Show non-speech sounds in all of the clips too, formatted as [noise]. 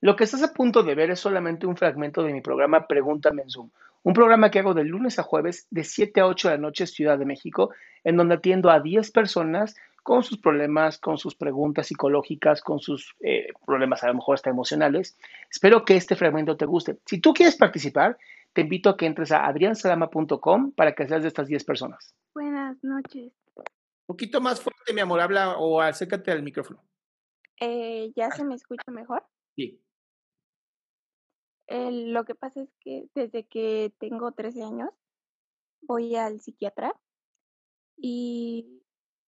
Lo que estás a punto de ver es solamente un fragmento de mi programa Pregúntame en Zoom, un programa que hago de lunes a jueves de 7 a 8 de la noche Ciudad de México, en donde atiendo a 10 personas con sus problemas, con sus preguntas psicológicas, con sus eh, problemas a lo mejor hasta emocionales. Espero que este fragmento te guste. Si tú quieres participar, te invito a que entres a adriansalama.com para que seas de estas 10 personas. Buenas noches. Un poquito más fuerte, mi amor, habla o acércate al micrófono. Eh, ¿Ya se me escucha mejor? Sí. Lo que pasa es que desde que tengo 13 años voy al psiquiatra y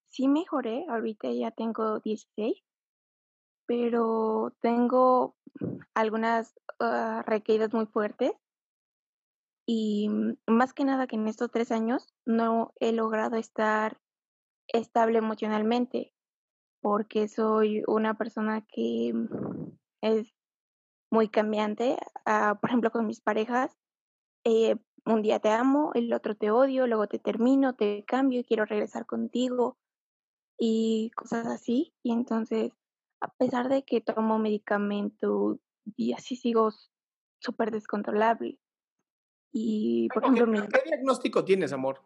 sí mejoré, ahorita ya tengo 16, pero tengo algunas ah, recaídas muy fuertes y más que nada que en estos tres años no he logrado estar estable emocionalmente porque soy una persona que es muy cambiante. Ah, por ejemplo, con mis parejas, eh, un día te amo, el otro te odio, luego te termino, te cambio y quiero regresar contigo y cosas así. Y entonces, a pesar de que tomo medicamento y así sigo súper descontrolable. Y, por ejemplo, ¿Qué diagnóstico tienes, amor?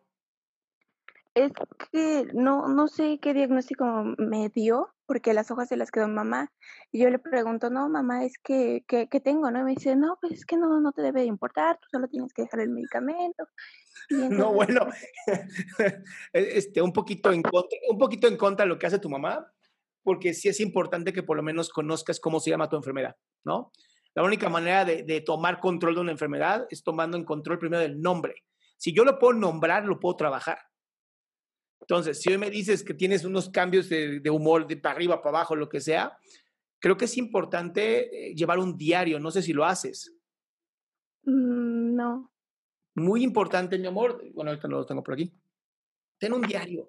Es que no, no sé qué diagnóstico me dio, porque las hojas se las quedó mamá. Y yo le pregunto, no, mamá, es que, ¿qué tengo? ¿No? Y me dice, no, pues es que no, no te debe de importar, tú solo tienes que dejar el medicamento. [laughs] No, bueno, [laughs] e, este, un, poquito en contra, un poquito en contra de lo que hace tu mamá, porque sí es importante que por lo menos conozcas cómo se llama tu enfermedad, ¿no? La única manera de, de tomar control de una enfermedad es tomando en control primero del nombre. Si yo lo puedo nombrar, lo puedo trabajar. Entonces, si hoy me dices que tienes unos cambios de, humor de para arriba, para abajo, lo que sea, creo que es importante eh, llevar un diario. No sé si lo haces. Mm, no. Muy importante, mi amor. Bueno, ahorita lo tengo por aquí. Ten un diario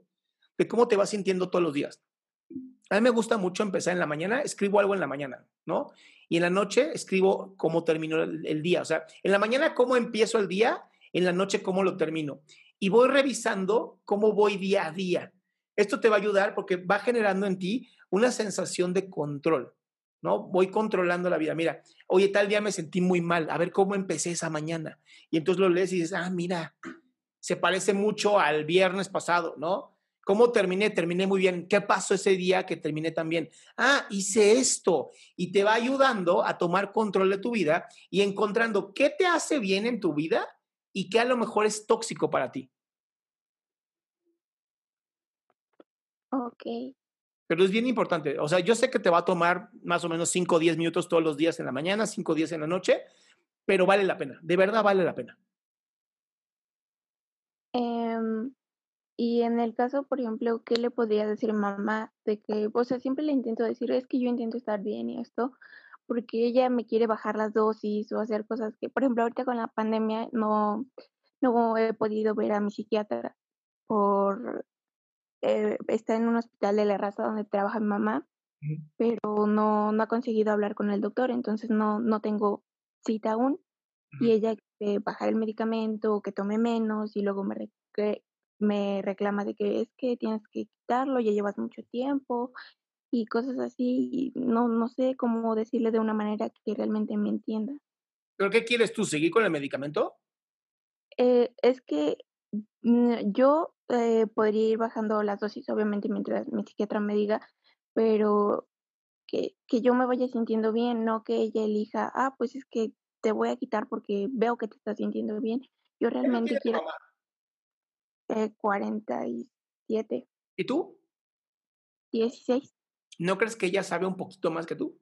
de cómo te vas sintiendo todos los días. A mí me gusta mucho empezar en la mañana, escribo algo en la mañana, ¿no? Y en la noche escribo cómo terminó el, el día. O sea, en la mañana cómo empiezo el día, en la noche cómo lo termino y voy revisando cómo voy día a día. Esto te va a ayudar porque va generando en ti una sensación de control, ¿no? Voy controlando la vida. Mira, oye, tal día me sentí muy mal, a ver cómo empecé esa mañana. Y entonces lo lees y dices, ah, mira, se parece mucho al viernes pasado, ¿no? ¿Cómo terminé? Terminé muy bien. ¿Qué pasó ese día que terminé tan bien? Ah, hice esto. Y te va ayudando a tomar control de tu vida y encontrando qué te hace bien en tu vida y qué a lo mejor es tóxico para ti. Ok. Pero es bien importante. O sea, yo sé que te va a tomar más o menos 5 o 10 minutos todos los días en la mañana, 5 o 10 en la noche, pero vale la pena. De verdad vale la pena. Em, y en el caso, por ejemplo, ¿qué le podría decir mamá? De que, o sea, siempre le intento decir, es que yo intento estar bien y esto, porque ella me quiere bajar las dosis o hacer cosas que, por ejemplo, ahorita con la pandemia no, no he podido ver a mi psiquiatra por eh, está en un hospital de la raza donde trabaja mi mamá, pero no, no ha conseguido hablar con el doctor, entonces no, no tengo cita aún. Y ella quiere bajar el medicamento, que tome menos, y luego me, me reclama de que es que tienes que quitarlo, ya llevas mucho tiempo, y cosas así, no, no sé cómo decirle de una manera que realmente me entienda. ¿Pero qué quieres tú? ¿Seguir con el medicamento? Eh, es que mm, yo eh, podría ir bajando las dosis, obviamente, mientras mi psiquiatra me diga, pero que, que yo me vaya sintiendo bien, no que ella elija, ah, pues es que te voy a quitar porque veo que te estás sintiendo bien. Yo realmente quiero... Eh, 47. ¿Y tú? 16. ¿No crees que ella sabe un poquito más que tú?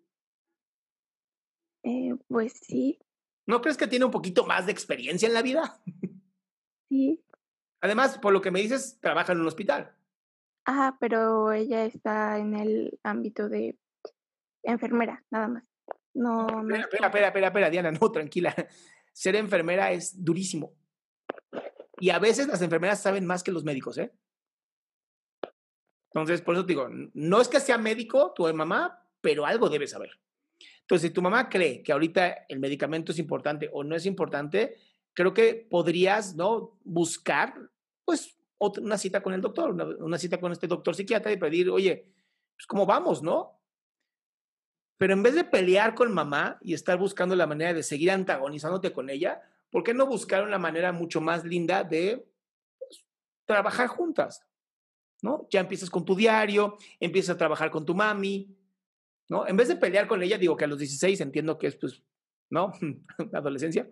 Eh, pues sí. ¿No crees que tiene un poquito más de experiencia en la vida? [laughs] Sí. Además, por lo que me dices, trabaja en un hospital. Ajá, pero ella está en el ámbito de enfermera, nada más. No, no espera, espera, espera, espera, Diana, no, tranquila. [laughs] Ser enfermera es durísimo. Y a veces las enfermeras saben más que los médicos, ¿eh? Entonces, por eso te digo, no es que sea médico tu mamá, pero algo debe saber. Entonces, si tu mamá cree que ahorita el medicamento es importante o no es importante, creo que podrías, ¿no? Buscar, pues, otra, una cita con el doctor, una, cita con este doctor psiquiatra y pedir, oye, pues, ¿cómo vamos, no? Pero en vez de pelear con mamá y estar buscando la manera de seguir antagonizándote con ella, ¿por qué no buscar una manera mucho más linda de pues, trabajar juntas? ¿No? Ya empiezas con tu diario, empiezas a trabajar con tu mami, ¿no? En vez de pelear con ella, digo que a los 16 entiendo que es, pues, ¿no? [laughs] Adolescencia.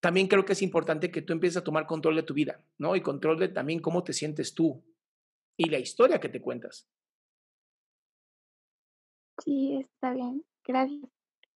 También creo que es importante que tú empieces a tomar control de tu vida, ¿no? Y control de también cómo te sientes tú y la historia que te cuentas. Sí, está bien. Gracias.